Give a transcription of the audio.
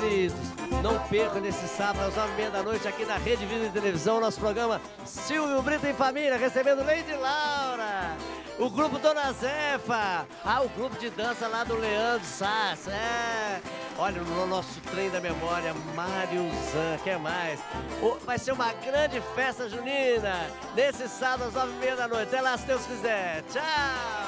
queridos. Não perca nesse sábado às nove e meia da noite aqui na Rede Vida e Televisão, nosso programa Silvio Brito em Família, recebendo Lady Laura. O grupo Dona Zefa. Ah, o grupo de dança lá do Leandro Sass. É. Olha, no nosso trem da memória, Mário Zan, quer mais? vai ser uma grande festa junina nesse sábado às nove e meia da noite. Até lá, se Deus quiser. Tchau!